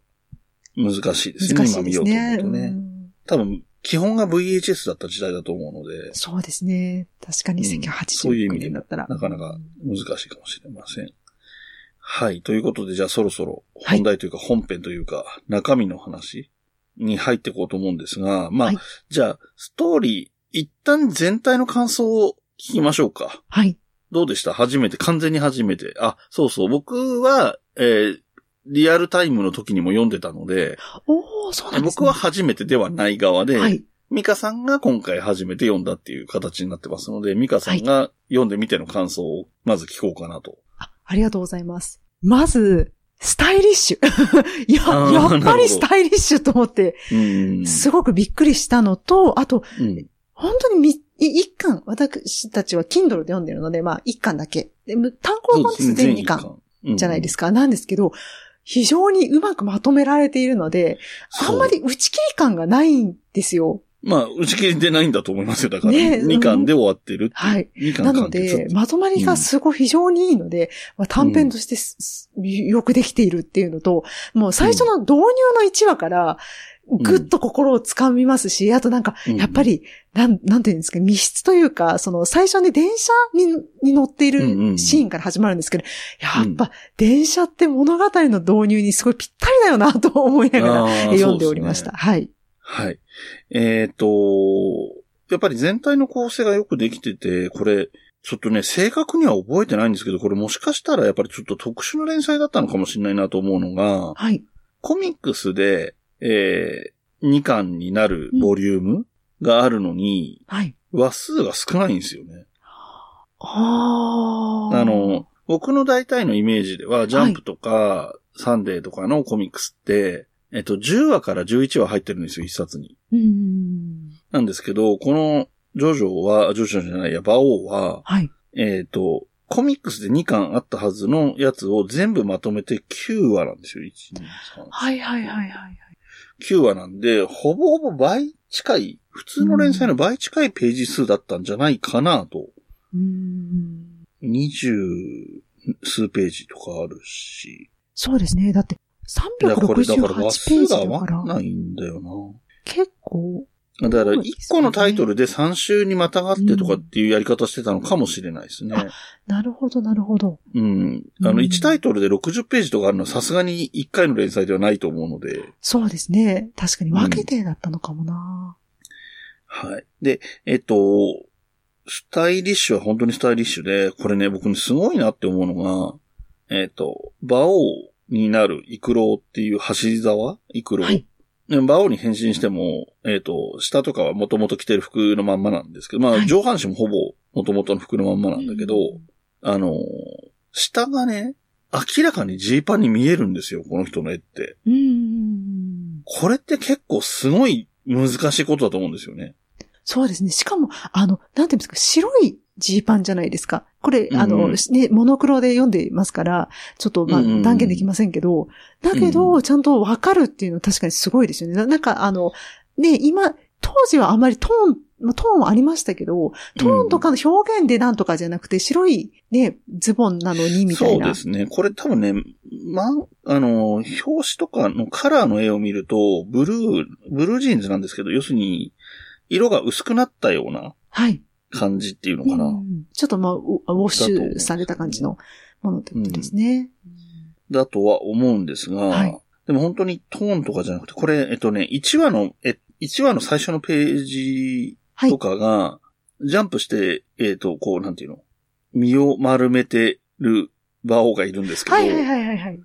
難しいですね。難しいですね。今見ようと思うとね。うん多分、基本が VHS だった時代だと思うので、そうですね。確かにうんそういう意1989味で年だったら。なかなか難しいかもしれません。はい。ということで、じゃあそろそろはい本題というか本編というか、中身の話に入っていこうと思うんですが、まあ、はいじゃあ、ストーリー、一旦全体の感想を聞きましょうか。はい。どうでした？初めて、完全に初めて。あ、そうそう。僕は、えーリアルタイムの時にも読んでたので、おおそうなんですね。僕は初めてではない側で、はい。ミカさんが今回初めて読んだっていう形になってますので、ミカさんが読んでみての感想をまず聞こうかなと。あありがとうございます。まず、スタイリッシュ。い [LAUGHS] や、やっぱりスタイリッシュと思って、うん。すごくびっくりしたのと、あと、うん。本当にみ、い一巻、私たちは Kindle で読んでるので、まあ一巻だけ。でむ単行本です全2巻じゃないですか。か。なんですけど、非常にうまくまとめられているので、あんまり打ち切り感がないんですよ。まあ、打ち切りでないんだと思いますよ。だから、ね2巻で終わってるって。はい。2巻なので、まとまりがすごい非常にいいので、まあ、短編としてよくできているっていうのと、もう最初の導入の1話から、ぐっと心をつかみますし、あとなんか、うんやっぱり、なん、なんていうんですか、密室というか、その最初に電車にに乗っていうんうんるシーンから始まるんですけど、やっぱ電車って物語の導入にすごいぴったりだよなと思いながら読んでおりました。そうはい。はい。えっ、と、やっぱり全体の構成がよくできてて、これ、ちょっとね、正確には覚えてないんですけど、これもしかしたらやっぱりちょっと特殊な連載だったのかもしれないなと思うのが、はい。コミックスで、えー、2巻になるボリュームがあるのに、はい。話数が少ないんですよね。あーあの、僕の大体のイメージでは、ジャンプとか、サンデーとかのコミックスって、えっと、10話から11話入ってるんですよ、一冊に。うーん。なんですけど、この、ジョジョは、ジョジョじゃないや、馬王は、はい。えっ、と、コミックスで2巻あったはずのやつを全部まとめて9話なんですよ、1、2、3。はいはいはいはい。9話なんで、ほぼほぼ倍近い、普通の連載の倍近いページ数だったんじゃないかなと。うーん。二十数ページとかあるし。そうですね。だって、だからこれだから話368ページだからわ、ないんだよ結構、な。だから、1そうですね個のタイトルで3週にまたがってとかっていうやり方してたのかもしれないですね。なるほど、なるほど。うん。あの、うん1タイトルで60ページとかあるのはさすがに1回の連載ではないと思うので。そうですね。確かに分けてだったのかもな。はい。で、えっと、スタイリッシュは本当にスタイリッシュで、これね、僕にすごいなって思うのが、えっと、馬王になるイクロウっていう走り沢イクロウ。はいね馬王に変身しても、えっと、下とかは元々着てる服のまんまなんですけど、まあはい上半身もほぼ元々の服のまんまなんだけど、あの、下がね、明らかにジーパンに見えるんですよ、この人の絵って。うん。これって結構すごい難しいことだと思うんですよね。そうですね。しかも、あの、なんていうんですか、白いジーパンじゃないですか。これ、あの、うんね、モノクロで読んでますから、ちょっと、まあ、断言できませんけど、だけうど、ちゃんとわかるっていうのは確かにすごいですよね。ななんか、あの、ね、今、当時はあまりトーン、まあトーンはありましたけど、トーンとかの表現でなんとかじゃなくて、白いね、ズボンなのにみたいな。そうですね。これ多分ね、ま、あの、表紙とかのカラーの絵を見ると、ブルー、ブルージーンズなんですけど、要するに、色が薄くなったようなはい。感じっていうのかな。うんちょっとまあ、ウウォッシュされた感じのものってことですね。だとは思うんですが、はいでも本当にトーンとかじゃなくて、これ、えっとね、1話の、え、1話の最初のページはいとかが、ジャンプして、えっと、こう、なんていうの、身を丸めてる馬王がいるんですけど、はいはいはいはいはい。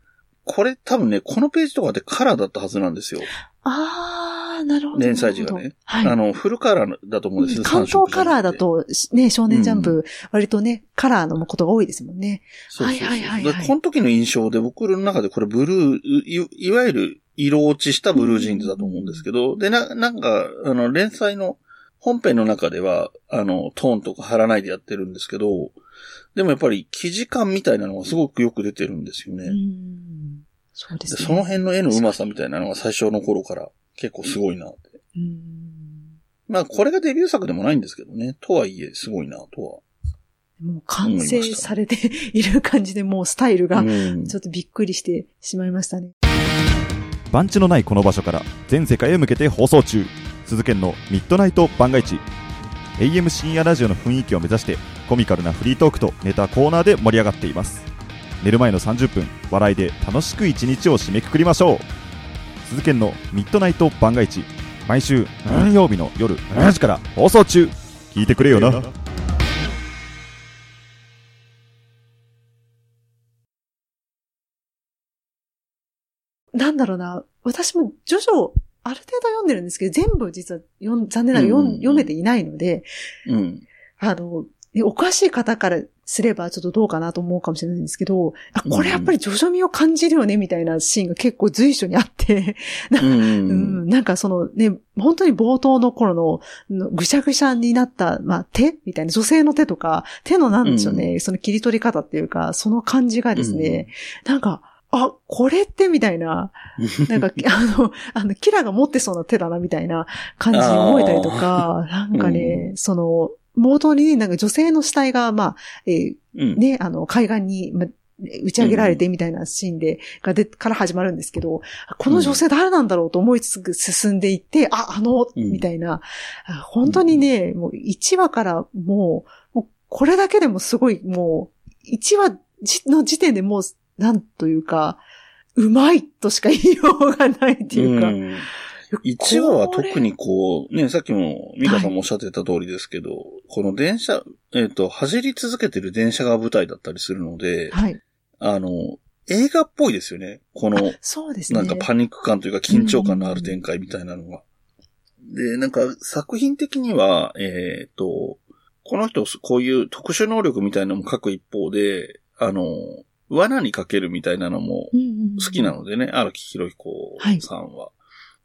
これ多分ね、このページとかでカラーだったはずなんですよ。あー、なるほど。連載時がね。はい。あの、フルカラーだと思うんですよ。関東カラーだと、ね、少年ジャンプ、割とね、カラーのことが多いですもんね。そうそうそう。はいはいはいはいこの時の印象で僕の中でこれブルー、いいわゆる色落ちしたブルージーンズだと思うんですけど、で、な、なんか、あの、連載の本編の中では、あの、トーンとか貼らないでやってるんですけど、でもやっぱり生地感みたいなのがすごくよく出てるんですよね。うん。そうですね。でその辺の絵の上手さみたいなのが最初の頃から結構すごいなって。うん。まあ、これがデビュー作でもないんですけどね。とはいえ、すごいな、とは。もう完成されている感じで、もうスタイルが、うんちょっとびっくりしてしまいましたね。番地のないこの場所から全世界へ向けて放送中鈴研のミッドナイト番外地 AM 深夜ラジオの雰囲気を目指してコミカルなフリートークとネタコーナーで盛り上がっています寝る前の30分笑いで楽しく一日を締めくくりましょう鈴研のミッドナイト番外地毎週何曜日の夜7時から放送中。聞いてくれよな。なんだろうな、私もジョジョ、ある程度読んでるんですけど、全部実は残念ながら読読めていないので、うん。あの、ねおかしい方からすればちょっとどうかなと思うかもしれないんですけど、あ、これやっぱりジョジョ味を感じるよね、みたいなシーンが結構随所にあって、うんううん。[LAUGHS] ん、なんかそのね、本当に冒頭の頃ののぐしゃぐしゃになった、まあ手みたいな女性の手とか、手のなんでしょうね、その切り取り方っていうか、その感じがですね、なんか、あ、これってみたいな、[LAUGHS] なんか、あの、あの、キラが持ってそうな手だなみたいな感じに思えたりとか、なんかね、その、冒頭にね、なんか女性の死体が、まあ、えーうん。ね、あの、海岸に、ま、打ち上げられてみたいなシーンで、がで、から始まるんですけど、この女性誰なんだろうと思いつつ進んでいって、あ、あの、うん。みたいな、あ本当にね、もう1話からもう、もうこれだけでもすごい、もう、1話じの時点でもう、なんというか、うまいとしか言いようがないっていうか。ん1話は特にこう、ね、さっきもミカさんもおっしゃってた通りですけど、この電車、えっ、と、走り続けてる電車が舞台だったりするので、はい。あの、映画っぽいですよね。この、そうですね。なんかパニック感というか緊張感のある展開みたいなのが。で、なんか作品的には、えっ、と、この人、こういう特殊能力みたいなのも書く一方で、あの、罠にかけるみたいなのもうんうんうん好きなのでね、荒木博彦さんは。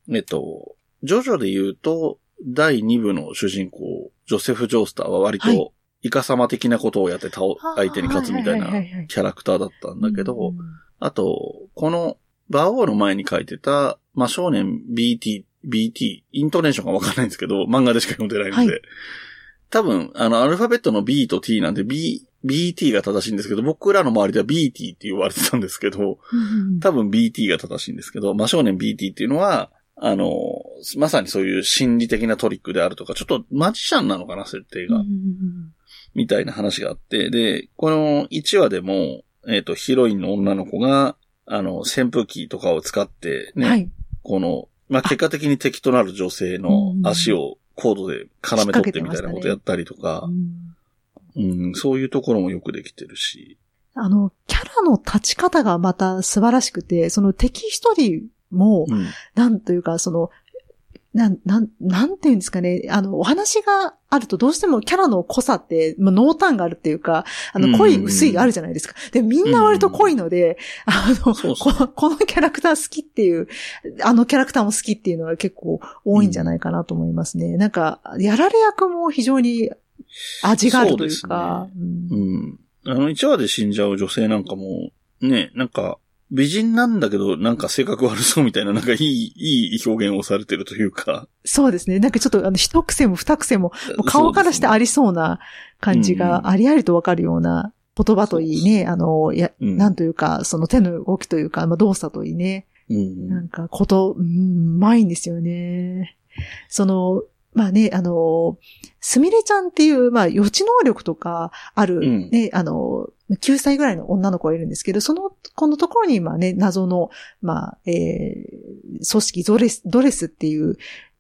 えっと、ジョジョで言うと、第2部の主人公、ジョセフ・ジョースターは割はい。と、イカ様的なことをやって倒相手に勝つみたいなキャラクターだったんだけど、あと、この、バオーの前に書いてた、まあ、少年 BT、BT、イントネーションがわかんないんですけど、漫画でしか読んでないので、はい。多分、あの、アルファベットの B と T なんで B、BT が正しいんですけど、僕らの周りでは BT って言われてたんですけど、うん多分 BT が正しいんですけど、真正面 BT っていうのは、あの、まさにそういう心理的なトリックであるとか、ちょっとマジシャンなのかな、設定が。うんみたいな話があって、で、この1話でも、えっ、と、ヒロインの女の子が、あの、扇風機とかを使ってね、はい。この、まあ、結果的に敵となる女性の足をコードで絡め取ってみたいなことやったりとか。う、んうん、そういうところもよくできてるし、あの、キャラの立ち方がまた素晴らしくて、その敵一人も、うん、なんというか、その、なん、なん、なんていうんですかね。あの、お話があるとどうしてもキャラの濃さって、まあ、濃淡があるっていうか、あの、うんうんうん濃い、薄いがあるじゃないですか。で、みんな割と濃いので、あの、ここのキャラクター好きっていう、あのキャラクターも好きっていうのは結構多いんじゃないかなと思いますね。なんか、やられ役も非常に味があるというか。ううんん。あの、1話で死んじゃう女性なんかも、ね、なんか、美人なんだけど、なんか性格悪そうみたいな、なんかいい、いい表現をされてるというか。そうですね。なんかちょっと、あの、一癖も二癖も、もう顔からしてありそうな感じがありありとわかるような言葉といいね、あの、や、うんなんというか、その手の動きというか、まあ、動作といいね、うんなんかこと、うん、うまいんですよね。その、まあね、あの、すみれちゃんっていう、まあ予知能力とかある、うん。ね、あの、9歳ぐらいの女の子がいるんですけど、その子のところに、まあね、謎の、まあ、えー、組織ドレス、ドレスっていう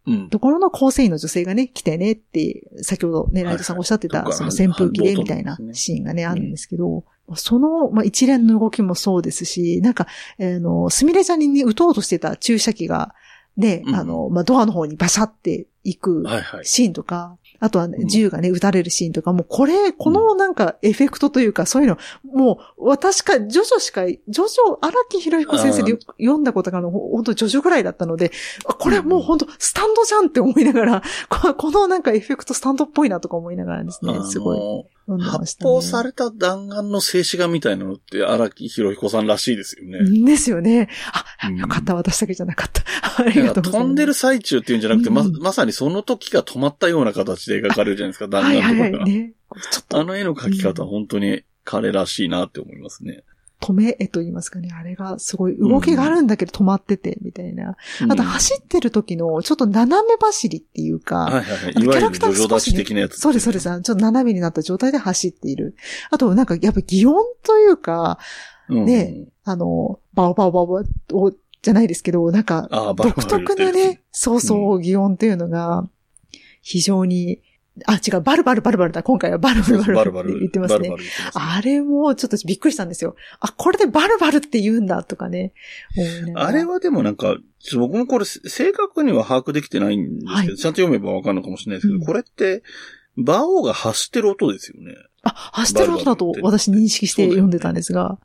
うん。ところの構成員の女性がね、来てねって、先ほどね、ライトさんがおっしゃってた、その扇風機でみたいなシーンがね、あるんですけど、その、まあ、一連の動きもそうですし、なんか、あの、すみれちゃんにね、撃とうとしてた注射器が、ね、うん。あの、まあ、ドアの方にバシャって行くはいはい。シーンとか、あとはねうん。銃がね、撃たれるシーンとか、もうこれ、このなんかエフェクトというか、そういうの、もう、私か、ジョジョしか、ジョジョ、荒木博彦先生でよ読んだことがあるの、ほ本当ジョジョぐらいだったので、あこれはもう本当スタンドじゃんって思いながら、ここのなんかエフェクトスタンドっぽいなとか思いながらですね、すごい発。砲された弾丸の静止画みたいなのって荒木博彦さんらしいですよね。ですよね。あ、うんよかった、私だけじゃなかった。[LAUGHS] ありがとうございます。飛んでる最中っていうんじゃなくて、ま、うんまさにその時が止まったような形で描かれるじゃないですか、弾はい丸とかが。はいはい。ね。ちょっと [LAUGHS] あの絵の描き方、本当に彼らしいなって思いますね。止め絵と言いますかね。あれがすごい動きがあるんだけど止まってて、みたいな。あと走ってる時のちょっと斜め走りっていうか、キャラクタージョジョ立ち的なやつ。そうです、そうです。ちょっと斜めになった状態で走っている。あと、なんか、やっぱ擬音というか、うんねあの、バオバオバオバオじゃないですけど、なんか、独特なね、そうそう、擬音っていうのが、非常に、あ、違う、バルバルバルバルだ。今回はバルバルバルバル言ってますねあれもちょっとびっくりしたんですよ。あ、これでバルバルって言うんだとかね。あれはでもなんか、僕もこれ正確には把握できてないんですけど、はいちゃんと読めばわかるのかもしれないですけど、うんこれって、馬王が走ってる音ですよね。あ、走ってる音だと私認識して読んでたんですが。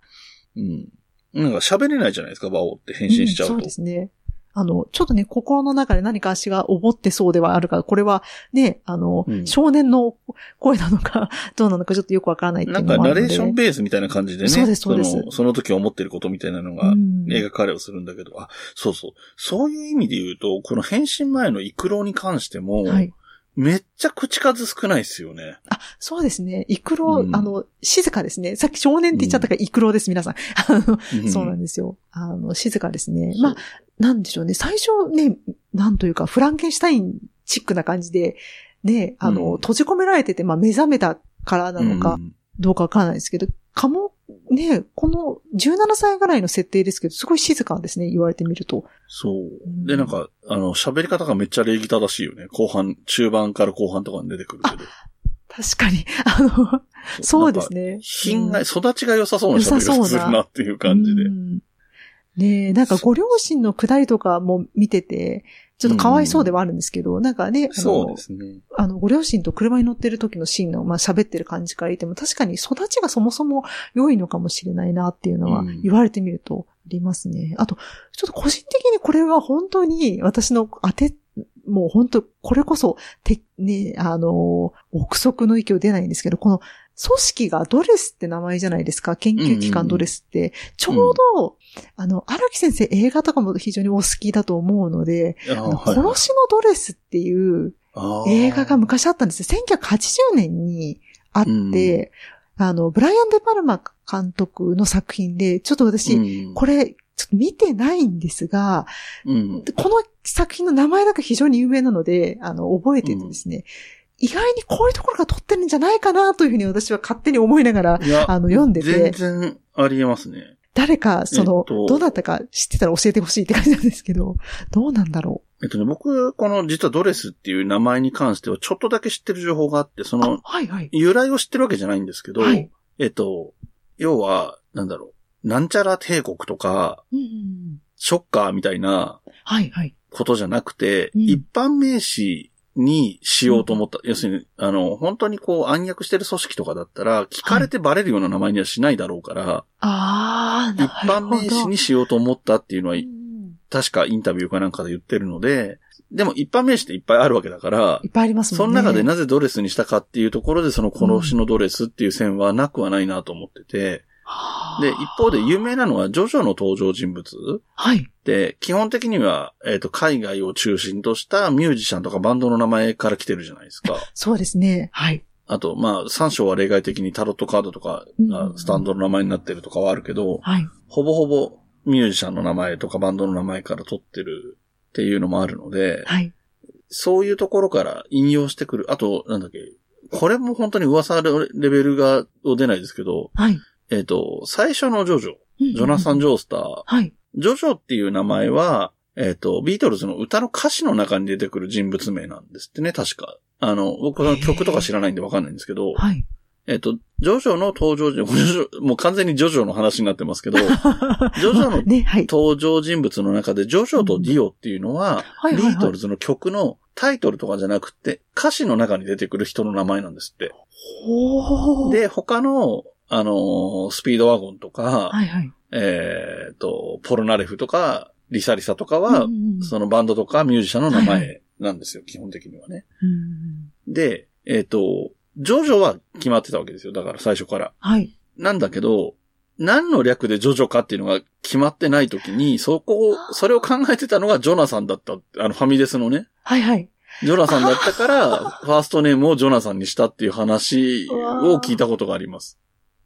うん。なんか喋れないじゃないですか、馬王って変身しちゃうと。んそうですね。あの、ちょっとね、心の中で何か足がおぼってそうではあるから、これはね、あの、うん少年の声なのか、[LAUGHS] どうなのかちょっとよくわからないっていなうんのもあるので。かナレーションベースみたいな感じでね。そうですそうですのその時思ってることみたいなのがうん描かれをするんだけど、あ、そうそう。そういう意味で言うと、この変身前のイクロに関しても、はい。めっちゃ口数少ないですよね。あ、そうですね。イクロ、うんあの、静かですね。さっき少年って言っちゃったから、イクロです、皆さん。[LAUGHS] あの、んそうなんですよ。あの、静かですね。まあ、なんでしょうね。最初ね、なんというか、フランケンシュタインチックな感じで、ね、あの、うん閉じ込められてて、まあ、目覚めたからなのかう、んどうかわからないですけど、かも、ね、この17歳ぐらいの設定ですけど、すごい静かですね、言われてみると。そう。で、なんか、あの、喋り方がめっちゃ礼儀正しいよね。後半、中盤から後半とかに出てくるけど。確かに、あの、そうですね。品が、育ちが良さそうな喋り良さそうな方するなっていう感じでう。んねえ、なんかご両親のくだりとかも見てて、ちょっとかわいそうではあるんですけど、なんかね、あのそうで、すね。あの、ご両親と車に乗ってる時のシーンの、まあ、喋ってる感じから言っても、確かに育ちがそもそも良いのかもしれないなっていうのはうん言われてみるとありますね。あと、ちょっと個人的にこれは本当に私の当て、もう本当、これこそ、て、ね、あの、憶測の域を出ないんですけど、この組織がドレスって名前じゃないですか。研究機関ドレスって。ちょうど、あの、荒木先生映画とかも非常にお好きだと思うので、ああのはい殺しのドレスっていう、映画が昔あったんですよ。1980年にあって、あの、ブライアン・デ・パルマ監督の作品で、ちょっと私、うんこれ、ちょっと見てないんですが、うん。この作品の名前だけ非常に有名なので、あの、覚えててですね、意外にこういうところが撮ってるんじゃないかなというふうに私は勝手に思いながら、あの、読んで全て、然ありえますね。誰か、その、えっとどうだったか知ってたら教えてほしいって感じなんですけど、どうなんだろえっとね、僕、この実はドレスっていう名前に関してはちょっとだけ知ってる情報があって、そうのあ、、はいはい。由来を知ってるわけじゃないんですけど、はいえっと、要は、なんだろう、なんちゃら帝国とか、うんうんショッカーみたいなはいはい。ことじゃなくて、うん一般名詞にしようと思った。要するに、あの、本当にこう暗躍してる組織とかだったら、聞かれてバレるような名前にはしないだろうから、あー、一なるほど。般名詞にしようと思ったっていうのはう、ん確かインタビューかなんかで言ってるので、でも一般名詞っていっぱいあるわけだからい、っぱいありますもそんね。の中でなぜドレスにしたかっていうところで、その殺しのドレスっていう線はなくはないなと思ってて、はあで、一方で有名なのはジョジョの登場人物はい。で、基本的には、えっ、と、海外を中心としたミュージシャンとかバンドの名前から来てるじゃないですか。そうですね。はい。あと、まあ、三章は例外的にタロットカードとかがスタンドの名前になってるとかはあるけど、はい。ほぼほぼミュージシャンの名前とかバンドの名前から取ってるっていうのもあるので、はい。そういうところから引用してくる。あと、なんだっけ、これも本当に噂レベルが、を出ないですけど、はい。えっ、と、最初のジョジョ、ジジョナサン・ジョースター、はい。ジョジョっていう名前は、えっ、と、ビートルズの歌の歌詞の中に出てくる人物名なんですってね、確か。あの、僕は曲とか知らないんでわかんないんですけど、はい。えっ、と、ジョジョの登場人、こ [LAUGHS] れジョジョもう完全にジョジョの話になってますけど、[LAUGHS] ジョジョの。登場人物の中で、ジョジョとディオっていうのは、ビートルズの曲のタイトルとかじゃなくて、歌詞の中に出てくる人の名前なんですって。で、他の、あのースピードワゴンとか、はいはい。えっ、と、ポルナレフとか、リサリサとかは、うんそのバンドとかミュージシャンの名はい前なんですよ、基本的にはね。うんで、えっ、と、ジョジョは決まってたわけですよ。だから最初から。はい。なんだけど、何の略でジョジョかっていうのが決まってない時に、そこを、それを考えてたのがジョナサンだった。あの、ファミレスのね。はいはい。ジョナサンだったから、[LAUGHS] ファーストネームをジョナサンにしたっていう話を聞いたことがあります。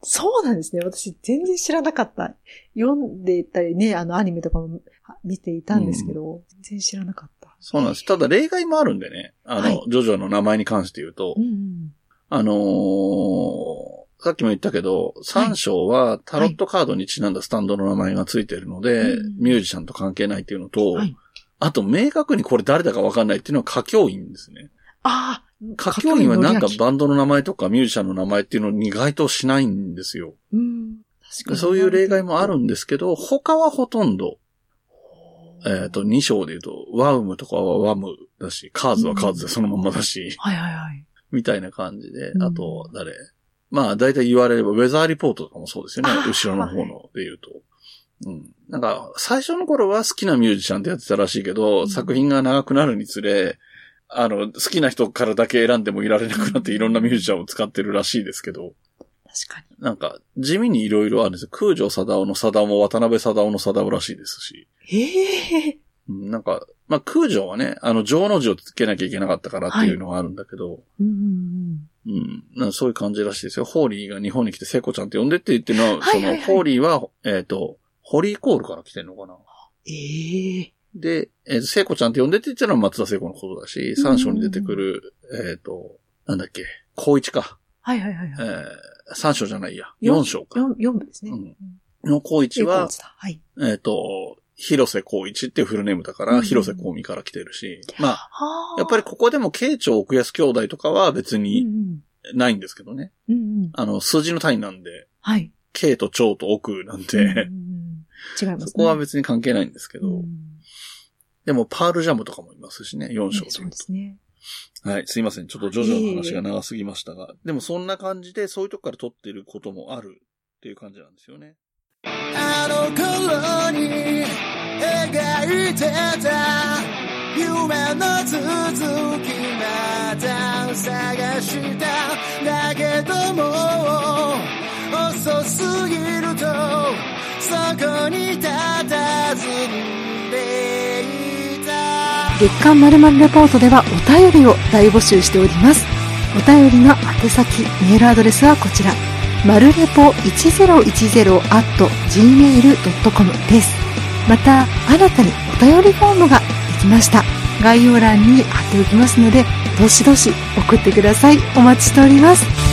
そうなんですね。私全然知らなかった。読んでたりね、あのアニメとかも見ていたんですけど、全然知らなかった。そうなんです。ただ例外もあるんでね。あの、はいジョジョの名前に関して言うとう、ん。あのーさっきも言ったけど、三章はタロットカードにちなんだスタンドの名前がついてるので、うんミュージシャンと関係ないっていうのと、はいあと明確にこれ誰だかわかんないっていうのは歌教員ですね。ああ、歌教員はなんかバンドの名前とかミュージシャンの名前っていうのを意外としないんですよ。うん。確かにそういう例外もあるんですけど、他はほとんど、えっ、と、2章で言うと、ワウムとかはワムだし、カーズはカーズでそのまんまだし、はいはいはい。みたいな感じでう、んあと、誰？まあ、大体言われれば、ウェザーリポートとかもそうですよね後ろの方ので言うと。うん。なんか、最初の頃は好きなミュージシャンってやってたらしいけど、うん作品が長くなるにつれ、あの、好きな人からだけ選んでもいられなくなっていろんなミュージシャンを使ってるらしいですけど、確かに。なんか、地味にいろいろあるんですよ。空城貞夫の貞夫も渡辺貞夫の貞夫らしいですし。ええうんなんか、まあ、空城はね、あの、城の字をつけなきゃいけなかったからっていうのがあるんだけど、うんうんうん。なんかそういう感じらしいですよ。ホーリーが日本に来て聖子ちゃんって呼んでって言ってるのは、はいはいはいその、ホーリーは、えっ、と、ホリーコールから来てるのかな。ええで、えー聖子ちゃんって呼んでって言ってるのは松田聖子のことだし、三章に出てくる、えっ、と、なんだっけ、高一か。はいはいはいえはい。ー、三章じゃないや。四章か。四四部ですね。うんの高一ははい。えっ、と、広瀬光一っていうフルネームだから、うん広瀬香美から来てるし、まあ、はやっぱりここでも慶長奥安兄弟とかは別りにうんないんですけどね。うん。うんうん。あの、数字の単位なんで、はい。慶と長と奥なんで、うん違いますね。そこは別に関係ないんですけど、うんでもパールジャムとかもいますしね、4章ねそうで言うですね。と。はい、すいません。ちょっとジョジョの話が長すぎましたが、でもそんな感じでそういうとこから撮ってることもあるっていう感じなんですよね。あの頃に描いてた夢の続きまた探しただけども遅すぎるとそこに佇ん月刊まるまるレポートではお便りを大募集しております。お便りの宛先、メールアドレスはこちら。マルレポ 1010-gmail.com です。また、新たにお便りフォームができました。概要欄に貼っておきますので、どしどし送ってください。お待ちしております。